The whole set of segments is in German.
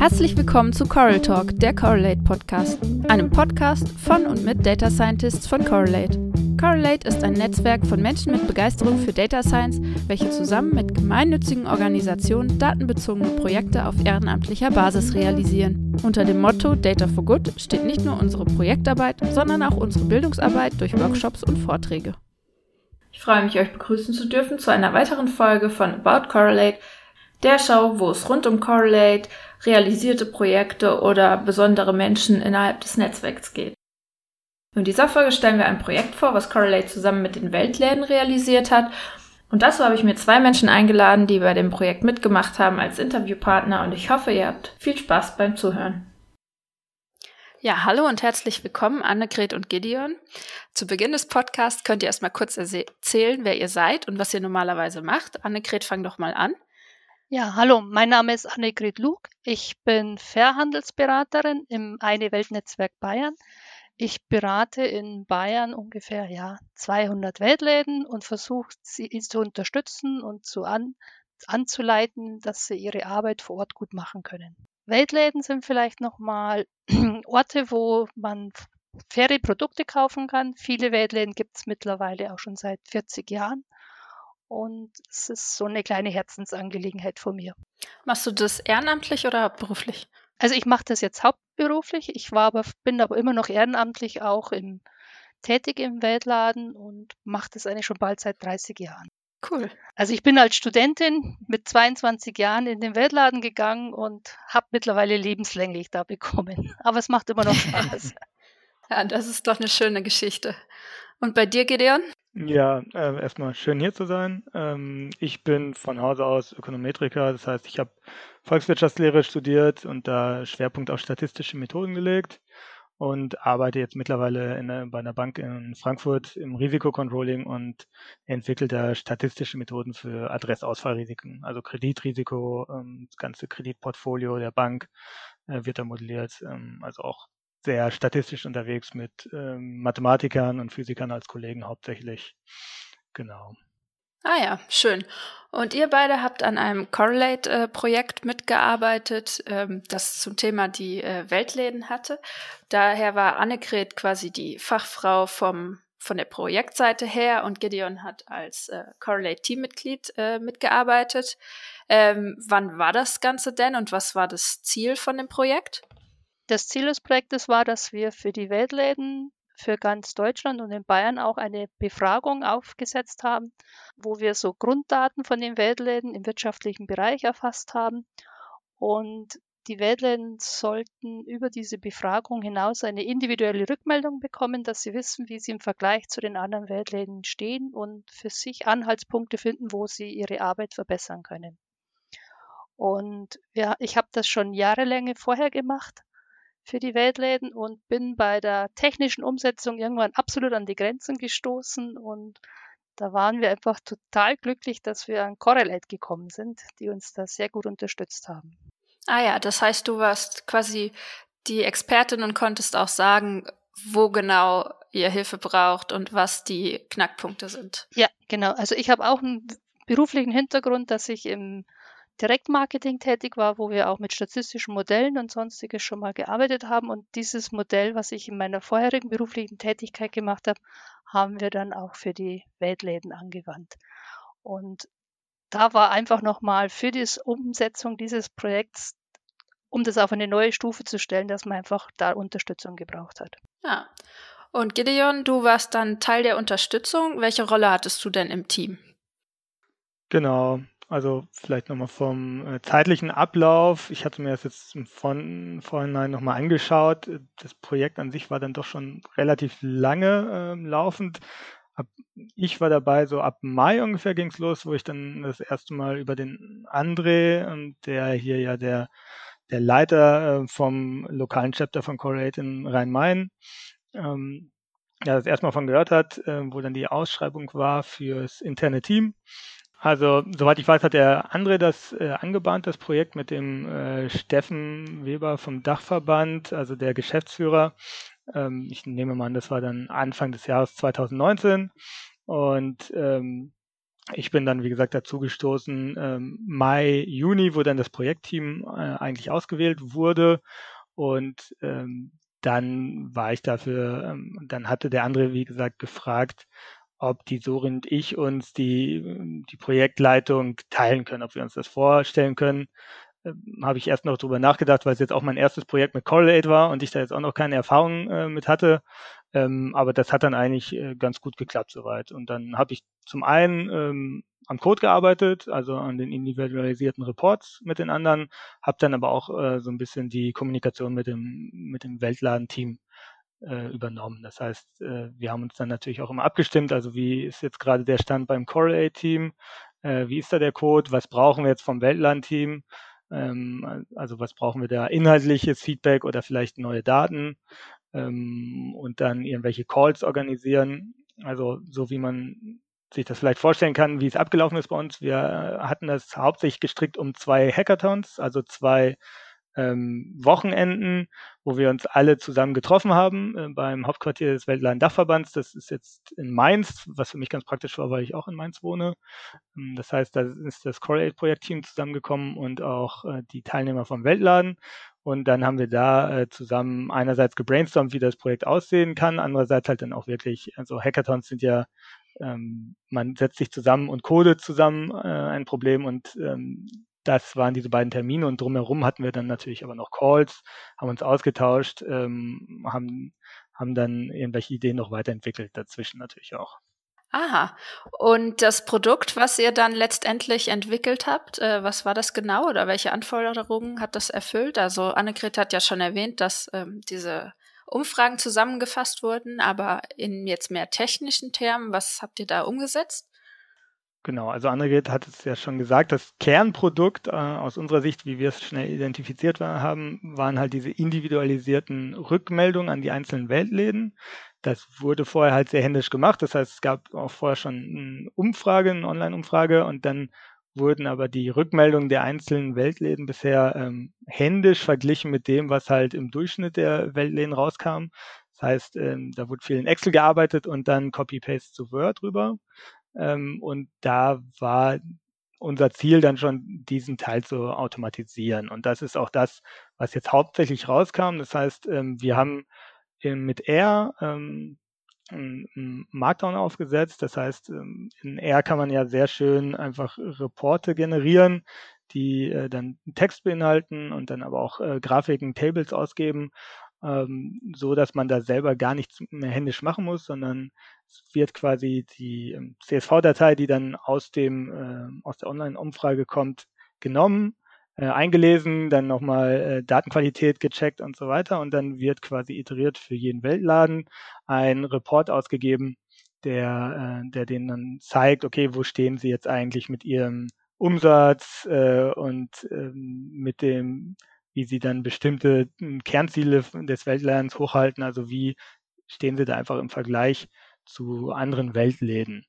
Herzlich willkommen zu Coral Talk, der Correlate Podcast, einem Podcast von und mit Data Scientists von Correlate. Correlate ist ein Netzwerk von Menschen mit Begeisterung für Data Science, welche zusammen mit gemeinnützigen Organisationen datenbezogene Projekte auf ehrenamtlicher Basis realisieren. Unter dem Motto Data for Good steht nicht nur unsere Projektarbeit, sondern auch unsere Bildungsarbeit durch Workshops und Vorträge. Ich freue mich, euch begrüßen zu dürfen zu einer weiteren Folge von About Correlate, der Show, wo es rund um Correlate, realisierte Projekte oder besondere Menschen innerhalb des Netzwerks geht. In dieser Folge stellen wir ein Projekt vor, was Correlate zusammen mit den Weltläden realisiert hat. Und dazu habe ich mir zwei Menschen eingeladen, die bei dem Projekt mitgemacht haben als Interviewpartner und ich hoffe, ihr habt viel Spaß beim Zuhören. Ja, hallo und herzlich willkommen, Annegret und Gideon. Zu Beginn des Podcasts könnt ihr erstmal kurz erzählen, wer ihr seid und was ihr normalerweise macht. Annegret, fang doch mal an. Ja, hallo, mein Name ist Annegret Lug. Ich bin Fairhandelsberaterin im Eine Weltnetzwerk Bayern. Ich berate in Bayern ungefähr ja, 200 Weltläden und versuche sie zu unterstützen und zu an, anzuleiten, dass sie ihre Arbeit vor Ort gut machen können. Weltläden sind vielleicht nochmal Orte, wo man faire Produkte kaufen kann. Viele Weltläden gibt es mittlerweile auch schon seit 40 Jahren. Und es ist so eine kleine Herzensangelegenheit von mir. Machst du das ehrenamtlich oder beruflich? Also ich mache das jetzt hauptberuflich. Ich war aber, bin aber immer noch ehrenamtlich auch im, tätig im Weltladen und mache das eigentlich schon bald seit 30 Jahren. Cool. Also ich bin als Studentin mit 22 Jahren in den Weltladen gegangen und habe mittlerweile lebenslänglich da bekommen. Aber es macht immer noch Spaß. ja, das ist doch eine schöne Geschichte. Und bei dir, Gideon? Ja, äh, erstmal schön hier zu sein. Ähm, ich bin von Hause aus Ökonometriker, das heißt, ich habe Volkswirtschaftslehre studiert und da Schwerpunkt auf statistische Methoden gelegt und arbeite jetzt mittlerweile in, bei einer Bank in Frankfurt im Risikocontrolling und entwickle da statistische Methoden für Adressausfallrisiken, also Kreditrisiko, ähm, das ganze Kreditportfolio der Bank äh, wird da modelliert, ähm, also auch sehr statistisch unterwegs mit ähm, Mathematikern und Physikern als Kollegen hauptsächlich. Genau. Ah ja, schön. Und ihr beide habt an einem Correlate-Projekt mitgearbeitet, ähm, das zum Thema die äh, Weltläden hatte. Daher war Annegret quasi die Fachfrau vom, von der Projektseite her und Gideon hat als äh, Correlate-Teammitglied äh, mitgearbeitet. Ähm, wann war das Ganze denn und was war das Ziel von dem Projekt? Das Ziel des Projektes war, dass wir für die Weltläden für ganz Deutschland und in Bayern auch eine Befragung aufgesetzt haben, wo wir so Grunddaten von den Weltläden im wirtschaftlichen Bereich erfasst haben. Und die Weltläden sollten über diese Befragung hinaus eine individuelle Rückmeldung bekommen, dass sie wissen, wie sie im Vergleich zu den anderen Weltläden stehen und für sich Anhaltspunkte finden, wo sie ihre Arbeit verbessern können. Und ja, ich habe das schon jahrelang vorher gemacht für die Weltläden und bin bei der technischen Umsetzung irgendwann absolut an die Grenzen gestoßen und da waren wir einfach total glücklich, dass wir an Correlate gekommen sind, die uns da sehr gut unterstützt haben. Ah ja, das heißt, du warst quasi die Expertin und konntest auch sagen, wo genau ihr Hilfe braucht und was die Knackpunkte sind. Ja, genau. Also ich habe auch einen beruflichen Hintergrund, dass ich im Direktmarketing tätig war, wo wir auch mit statistischen Modellen und sonstiges schon mal gearbeitet haben. Und dieses Modell, was ich in meiner vorherigen beruflichen Tätigkeit gemacht habe, haben wir dann auch für die Weltläden angewandt. Und da war einfach nochmal für die Umsetzung dieses Projekts, um das auf eine neue Stufe zu stellen, dass man einfach da Unterstützung gebraucht hat. Ja. Und Gideon, du warst dann Teil der Unterstützung. Welche Rolle hattest du denn im Team? Genau. Also vielleicht nochmal vom äh, zeitlichen Ablauf. Ich hatte mir das jetzt im Von Vorhinein nochmal angeschaut. Das Projekt an sich war dann doch schon relativ lange äh, laufend. Ab, ich war dabei, so ab Mai ungefähr ging es los, wo ich dann das erste Mal über den André, ähm, der hier ja der, der Leiter äh, vom lokalen Chapter von Correlate in Rhein-Main, ähm, ja, das erstmal von gehört hat, äh, wo dann die Ausschreibung war fürs interne Team. Also, soweit ich weiß, hat der André das äh, angebahnt, das Projekt mit dem äh, Steffen Weber vom Dachverband, also der Geschäftsführer. Ähm, ich nehme mal an, das war dann Anfang des Jahres 2019. Und ähm, ich bin dann, wie gesagt, dazugestoßen ähm, Mai, Juni, wo dann das Projektteam äh, eigentlich ausgewählt wurde. Und ähm, dann war ich dafür, ähm, dann hatte der andere, wie gesagt, gefragt, ob die Sorin und ich uns die, die Projektleitung teilen können, ob wir uns das vorstellen können. Ähm, Habe ich erst noch drüber nachgedacht, weil es jetzt auch mein erstes Projekt mit Correlate war und ich da jetzt auch noch keine Erfahrung äh, mit hatte. Ähm, aber das hat dann eigentlich äh, ganz gut geklappt soweit. Und dann habe ich zum einen ähm, am Code gearbeitet, also an den individualisierten Reports mit den anderen, habe dann aber auch äh, so ein bisschen die Kommunikation mit dem, mit dem Weltladen-Team äh, übernommen. Das heißt, äh, wir haben uns dann natürlich auch immer abgestimmt, also wie ist jetzt gerade der Stand beim Correlate-Team, äh, wie ist da der Code, was brauchen wir jetzt vom Weltladen-Team, ähm, also was brauchen wir da inhaltliches Feedback oder vielleicht neue Daten ähm, und dann irgendwelche Calls organisieren. Also so wie man sich das vielleicht vorstellen kann, wie es abgelaufen ist bei uns. Wir hatten das hauptsächlich gestrickt um zwei Hackathons, also zwei ähm, Wochenenden, wo wir uns alle zusammen getroffen haben äh, beim Hauptquartier des Weltladen-Dachverbands. Das ist jetzt in Mainz, was für mich ganz praktisch war, weil ich auch in Mainz wohne. Ähm, das heißt, da ist das Correlate-Projektteam zusammengekommen und auch äh, die Teilnehmer vom Weltladen. Und dann haben wir da äh, zusammen einerseits gebrainstormt, wie das Projekt aussehen kann, andererseits halt dann auch wirklich, also Hackathons sind ja, ähm, man setzt sich zusammen und codet zusammen äh, ein Problem und ähm, das waren diese beiden Termine und drumherum hatten wir dann natürlich aber noch Calls, haben uns ausgetauscht, ähm, haben, haben dann irgendwelche Ideen noch weiterentwickelt, dazwischen natürlich auch. Aha. Und das Produkt, was ihr dann letztendlich entwickelt habt, äh, was war das genau oder welche Anforderungen hat das erfüllt? Also Annegret hat ja schon erwähnt, dass ähm, diese Umfragen zusammengefasst wurden, aber in jetzt mehr technischen Termen, was habt ihr da umgesetzt? Genau, also Annegret hat es ja schon gesagt, das Kernprodukt äh, aus unserer Sicht, wie wir es schnell identifiziert haben, waren halt diese individualisierten Rückmeldungen an die einzelnen Weltläden. Das wurde vorher halt sehr händisch gemacht. Das heißt, es gab auch vorher schon eine Umfrage, eine Online-Umfrage und dann wurden aber die Rückmeldungen der einzelnen Weltläden bisher ähm, händisch verglichen mit dem, was halt im Durchschnitt der Weltläden rauskam. Das heißt, ähm, da wurde viel in Excel gearbeitet und dann Copy-Paste zu Word drüber. Ähm, und da war unser Ziel dann schon, diesen Teil zu automatisieren. Und das ist auch das, was jetzt hauptsächlich rauskam. Das heißt, ähm, wir haben mit R ähm, ein Markdown aufgesetzt. Das heißt, ähm, in R kann man ja sehr schön einfach Reporte generieren, die äh, dann Text beinhalten und dann aber auch äh, Grafiken, Tables ausgeben ähm, so dass man da selber gar nichts mehr händisch machen muss, sondern es wird quasi die ähm, CSV-Datei, die dann aus dem äh, aus der Online-Umfrage kommt, genommen, äh, eingelesen, dann nochmal äh, Datenqualität gecheckt und so weiter. Und dann wird quasi iteriert für jeden Weltladen ein Report ausgegeben, der, äh, der denen dann zeigt, okay, wo stehen sie jetzt eigentlich mit ihrem Umsatz äh, und ähm, mit dem wie sie dann bestimmte hm, Kernziele des Weltlernens hochhalten, also wie stehen sie da einfach im Vergleich zu anderen Weltläden.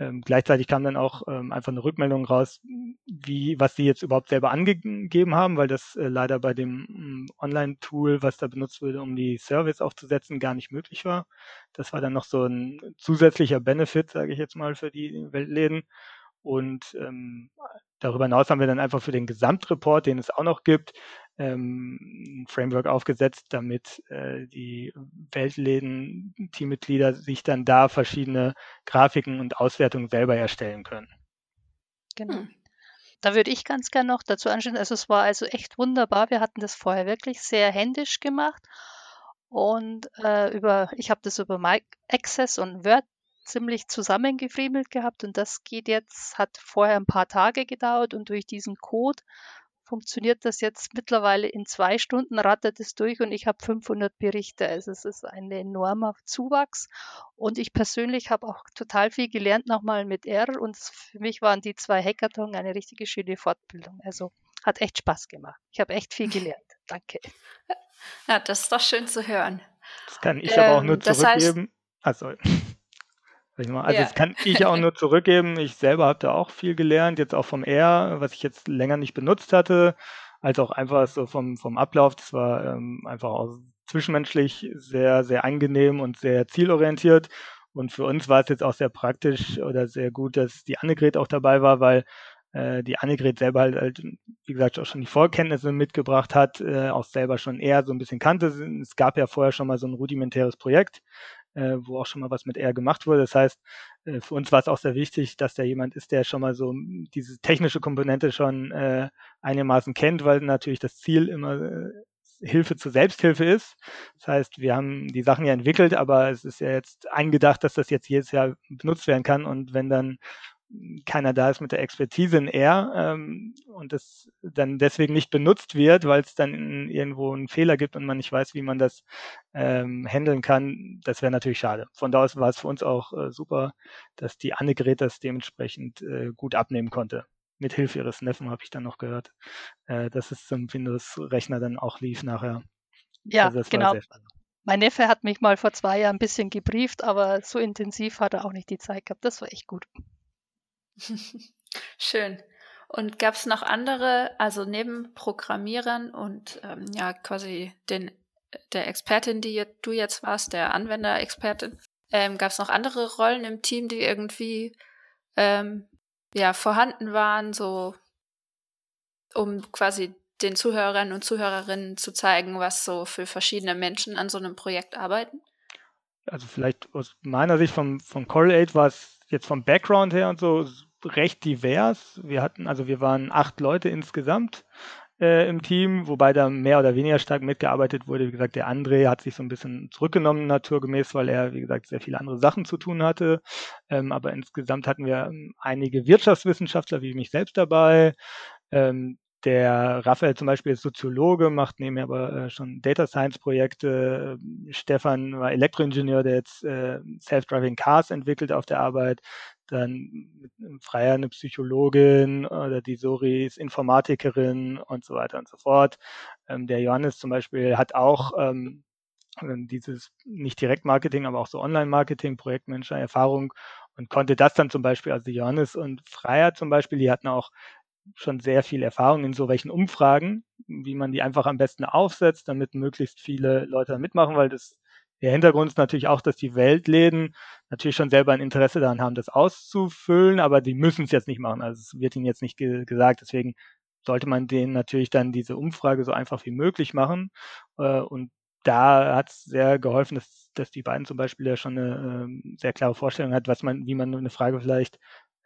Ähm, gleichzeitig kam dann auch ähm, einfach eine Rückmeldung raus, wie, was sie jetzt überhaupt selber angegeben haben, weil das äh, leider bei dem hm, Online-Tool, was da benutzt wurde, um die Service aufzusetzen, gar nicht möglich war. Das war dann noch so ein zusätzlicher Benefit, sage ich jetzt mal, für die Weltläden. Und ähm, darüber hinaus haben wir dann einfach für den Gesamtreport, den es auch noch gibt, ähm, ein Framework aufgesetzt, damit äh, die Weltläden-Teammitglieder sich dann da verschiedene Grafiken und Auswertungen selber erstellen können. Genau. Hm. Da würde ich ganz gerne noch dazu anschließen, also es war also echt wunderbar. Wir hatten das vorher wirklich sehr händisch gemacht und äh, über, ich habe das über Mike Access und Word ziemlich zusammengefriemelt gehabt und das geht jetzt, hat vorher ein paar Tage gedauert und durch diesen Code funktioniert das jetzt mittlerweile in zwei Stunden, rattert es durch und ich habe 500 Berichte. Also es ist ein enormer Zuwachs und ich persönlich habe auch total viel gelernt nochmal mit R und für mich waren die zwei Hackathon eine richtige schöne Fortbildung. Also hat echt Spaß gemacht. Ich habe echt viel gelernt. Danke. Ja, das ist doch schön zu hören. Das kann ich ähm, aber auch nur zurückgeben. Das heißt, also, also ja. das kann ich auch nur zurückgeben. Ich selber habe da auch viel gelernt, jetzt auch vom R, was ich jetzt länger nicht benutzt hatte, als auch einfach so vom, vom Ablauf. Das war ähm, einfach auch zwischenmenschlich sehr, sehr angenehm und sehr zielorientiert. Und für uns war es jetzt auch sehr praktisch oder sehr gut, dass die Annegret auch dabei war, weil äh, die Annegret selber halt, halt, wie gesagt, auch schon die Vorkenntnisse mitgebracht hat, äh, auch selber schon eher so ein bisschen kannte. Es gab ja vorher schon mal so ein rudimentäres Projekt, äh, wo auch schon mal was mit R gemacht wurde. Das heißt, äh, für uns war es auch sehr wichtig, dass da jemand ist, der schon mal so diese technische Komponente schon äh, einigermaßen kennt, weil natürlich das Ziel immer äh, Hilfe zur Selbsthilfe ist. Das heißt, wir haben die Sachen ja entwickelt, aber es ist ja jetzt eingedacht, dass das jetzt jedes Jahr benutzt werden kann. Und wenn dann keiner da ist mit der Expertise in R ähm, und das dann deswegen nicht benutzt wird, weil es dann irgendwo einen Fehler gibt und man nicht weiß, wie man das ähm, handeln kann, das wäre natürlich schade. Von da aus war es für uns auch äh, super, dass die Annegret das dementsprechend äh, gut abnehmen konnte. Mit Hilfe ihres Neffen habe ich dann noch gehört, äh, dass es zum Windows-Rechner dann auch lief nachher. Ja, also genau. Mein Neffe hat mich mal vor zwei Jahren ein bisschen gebrieft, aber so intensiv hat er auch nicht die Zeit gehabt. Das war echt gut. Schön. Und gab es noch andere, also neben Programmierern und ähm, ja quasi den der Expertin, die du jetzt warst, der Anwenderexpertin, ähm, gab es noch andere Rollen im Team, die irgendwie ähm, ja vorhanden waren, so um quasi den Zuhörern und Zuhörerinnen zu zeigen, was so für verschiedene Menschen an so einem Projekt arbeiten? Also vielleicht aus meiner Sicht vom, vom Correlate war es jetzt vom Background her und so recht divers. Wir hatten, also wir waren acht Leute insgesamt äh, im Team, wobei da mehr oder weniger stark mitgearbeitet wurde. Wie gesagt, der André hat sich so ein bisschen zurückgenommen naturgemäß, weil er, wie gesagt, sehr viele andere Sachen zu tun hatte. Ähm, aber insgesamt hatten wir ähm, einige Wirtschaftswissenschaftler wie mich selbst dabei. Ähm, der Raphael zum Beispiel ist Soziologe, macht nebenher aber äh, schon Data Science Projekte. Stefan war Elektroingenieur, der jetzt äh, Self-Driving Cars entwickelt auf der Arbeit dann Freier eine Psychologin oder die Sori ist Informatikerin und so weiter und so fort. Ähm, der Johannes zum Beispiel hat auch ähm, dieses nicht Direktmarketing, aber auch so Online-Marketing, Projektmanager-Erfahrung und konnte das dann zum Beispiel, also Johannes und Freier zum Beispiel, die hatten auch schon sehr viel Erfahrung in so welchen Umfragen, wie man die einfach am besten aufsetzt, damit möglichst viele Leute mitmachen, weil das der Hintergrund ist natürlich auch, dass die Weltläden natürlich schon selber ein Interesse daran haben, das auszufüllen, aber die müssen es jetzt nicht machen. Also es wird ihnen jetzt nicht ge gesagt. Deswegen sollte man denen natürlich dann diese Umfrage so einfach wie möglich machen. Äh, und da hat es sehr geholfen, dass, dass die beiden zum Beispiel ja schon eine äh, sehr klare Vorstellung hat, was man, wie man eine Frage vielleicht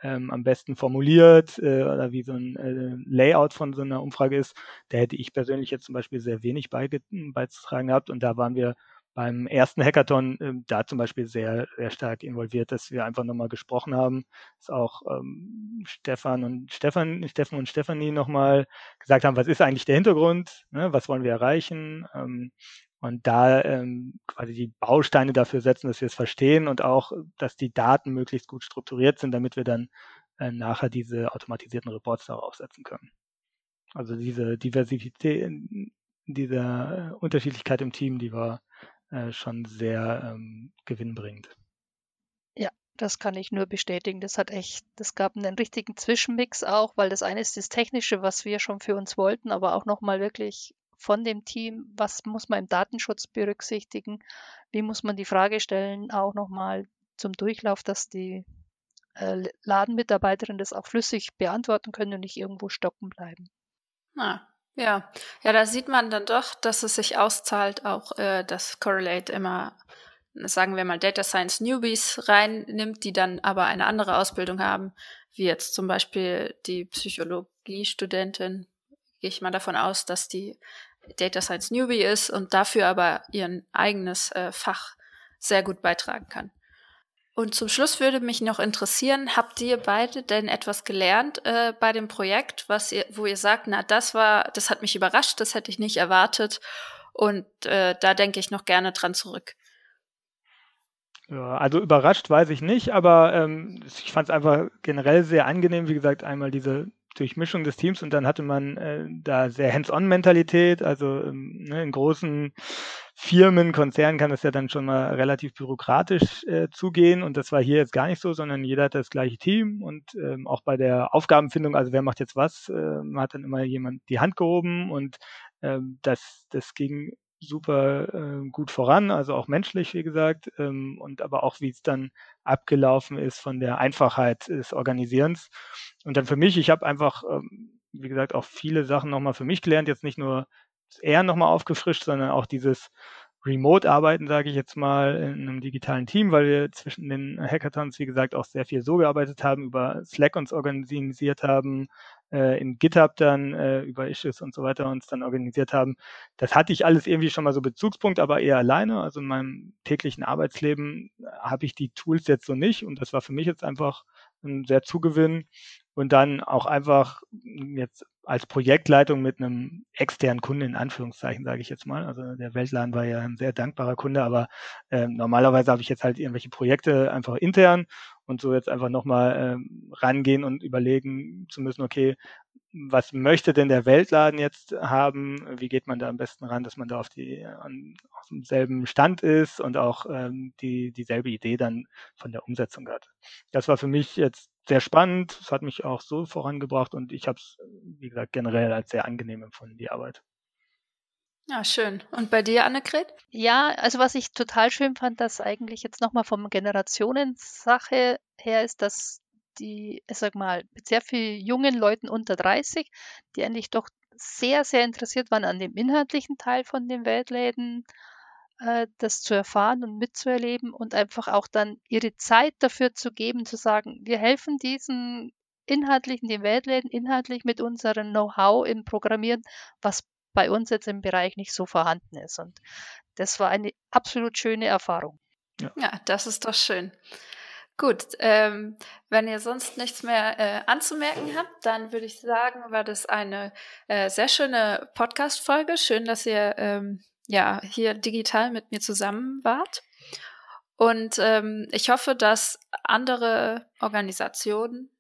ähm, am besten formuliert äh, oder wie so ein äh, Layout von so einer Umfrage ist. Da hätte ich persönlich jetzt zum Beispiel sehr wenig beizutragen gehabt und da waren wir beim ersten Hackathon äh, da zum Beispiel sehr, sehr stark involviert, dass wir einfach nochmal gesprochen haben, dass auch ähm, Stefan und Stefan, Stefan und Stefanie nochmal gesagt haben, was ist eigentlich der Hintergrund, ne, was wollen wir erreichen? Ähm, und da ähm, quasi die Bausteine dafür setzen, dass wir es verstehen und auch, dass die Daten möglichst gut strukturiert sind, damit wir dann äh, nachher diese automatisierten Reports darauf setzen können. Also diese Diversität, diese Unterschiedlichkeit im Team, die war äh, schon sehr ähm, gewinnbringend. Ja, das kann ich nur bestätigen. Das hat echt, das gab einen richtigen Zwischenmix auch, weil das eine ist das Technische, was wir schon für uns wollten, aber auch nochmal wirklich von dem Team, was muss man im Datenschutz berücksichtigen, wie muss man die Frage stellen, auch nochmal zum Durchlauf, dass die äh, Ladenmitarbeiterinnen das auch flüssig beantworten können und nicht irgendwo stocken bleiben. Ah, ja, ja, da sieht man dann doch, dass es sich auszahlt, auch äh, dass Correlate immer, sagen wir mal, Data Science Newbies reinnimmt, die dann aber eine andere Ausbildung haben, wie jetzt zum Beispiel die Psychologiestudentin. Gehe ich mal davon aus, dass die Data Science Newbie ist und dafür aber ihr eigenes äh, Fach sehr gut beitragen kann. Und zum Schluss würde mich noch interessieren, habt ihr beide denn etwas gelernt äh, bei dem Projekt, was ihr, wo ihr sagt, na, das war, das hat mich überrascht, das hätte ich nicht erwartet. Und äh, da denke ich noch gerne dran zurück. Ja, also überrascht weiß ich nicht, aber ähm, ich fand es einfach generell sehr angenehm, wie gesagt, einmal diese Durchmischung des Teams und dann hatte man äh, da sehr Hands-on-Mentalität, also ähm, ne, in großen Firmen, Konzernen kann das ja dann schon mal relativ bürokratisch äh, zugehen und das war hier jetzt gar nicht so, sondern jeder hat das gleiche Team und ähm, auch bei der Aufgabenfindung, also wer macht jetzt was, äh, hat dann immer jemand die Hand gehoben und ähm, das, das ging super äh, gut voran, also auch menschlich, wie gesagt, ähm, und aber auch, wie es dann abgelaufen ist von der Einfachheit des Organisierens. Und dann für mich, ich habe einfach, ähm, wie gesagt, auch viele Sachen nochmal für mich gelernt, jetzt nicht nur eher nochmal aufgefrischt, sondern auch dieses Remote-Arbeiten, sage ich jetzt mal, in einem digitalen Team, weil wir zwischen den Hackathons, wie gesagt, auch sehr viel so gearbeitet haben, über Slack uns organisiert haben, äh, in GitHub dann äh, über Issues und so weiter uns dann organisiert haben. Das hatte ich alles irgendwie schon mal so Bezugspunkt, aber eher alleine. Also in meinem täglichen Arbeitsleben äh, habe ich die Tools jetzt so nicht und das war für mich jetzt einfach ein sehr Zugewinn und dann auch einfach jetzt als Projektleitung mit einem externen Kunden in Anführungszeichen, sage ich jetzt mal. Also der Weltladen war ja ein sehr dankbarer Kunde, aber äh, normalerweise habe ich jetzt halt irgendwelche Projekte einfach intern und so jetzt einfach nochmal ähm, rangehen und überlegen zu müssen, okay, was möchte denn der Weltladen jetzt haben? Wie geht man da am besten ran, dass man da auf die an, auf demselben Stand ist und auch ähm, die dieselbe Idee dann von der Umsetzung hat? Das war für mich jetzt sehr spannend. Es hat mich auch so vorangebracht und ich habe es, wie gesagt, generell als sehr angenehm empfunden, die Arbeit. Ja, schön. Und bei dir, Annegret? Ja, also was ich total schön fand, dass eigentlich jetzt nochmal vom Generationensache her ist, dass die, ich sag mal, mit sehr vielen jungen Leuten unter 30, die eigentlich doch sehr, sehr interessiert waren an dem inhaltlichen Teil von den Weltläden, äh, das zu erfahren und mitzuerleben und einfach auch dann ihre Zeit dafür zu geben, zu sagen, wir helfen diesen inhaltlichen, den Weltläden inhaltlich mit unserem Know-how im Programmieren, was bei uns jetzt im Bereich nicht so vorhanden ist. Und das war eine absolut schöne Erfahrung. Ja, ja das ist doch schön. Gut, ähm, wenn ihr sonst nichts mehr äh, anzumerken habt, dann würde ich sagen, war das eine äh, sehr schöne Podcast-Folge. Schön, dass ihr ähm, ja hier digital mit mir zusammen wart. Und ähm, ich hoffe, dass andere Organisationen,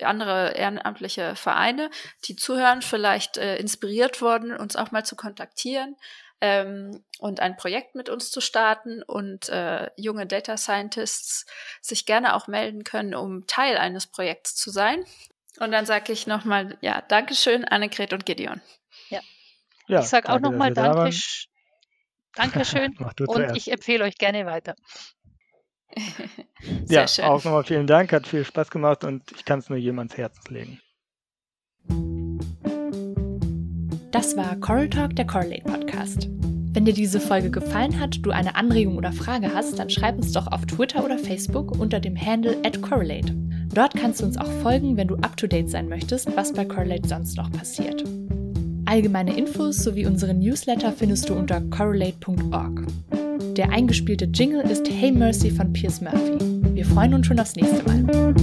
andere ehrenamtliche Vereine, die zuhören, vielleicht äh, inspiriert worden, uns auch mal zu kontaktieren ähm, und ein Projekt mit uns zu starten und äh, junge Data Scientists sich gerne auch melden können, um Teil eines Projekts zu sein. Und dann sage ich nochmal, ja, Dankeschön, Annegret und Gideon. Ja. ich sage auch nochmal Danke, Dankeschön und ich empfehle euch gerne weiter. ja, schön. auch nochmal vielen Dank, hat viel Spaß gemacht und ich kann es nur jedem ans Herz legen. Das war Coral Talk, der Correlate Podcast. Wenn dir diese Folge gefallen hat, du eine Anregung oder Frage hast, dann schreib uns doch auf Twitter oder Facebook unter dem Handle @correlate. Dort kannst du uns auch folgen, wenn du up to date sein möchtest, was bei Correlate sonst noch passiert. Allgemeine Infos sowie unseren Newsletter findest du unter correlate.org. Der eingespielte Jingle ist Hey Mercy von Piers Murphy. Wir freuen uns schon aufs nächste Mal.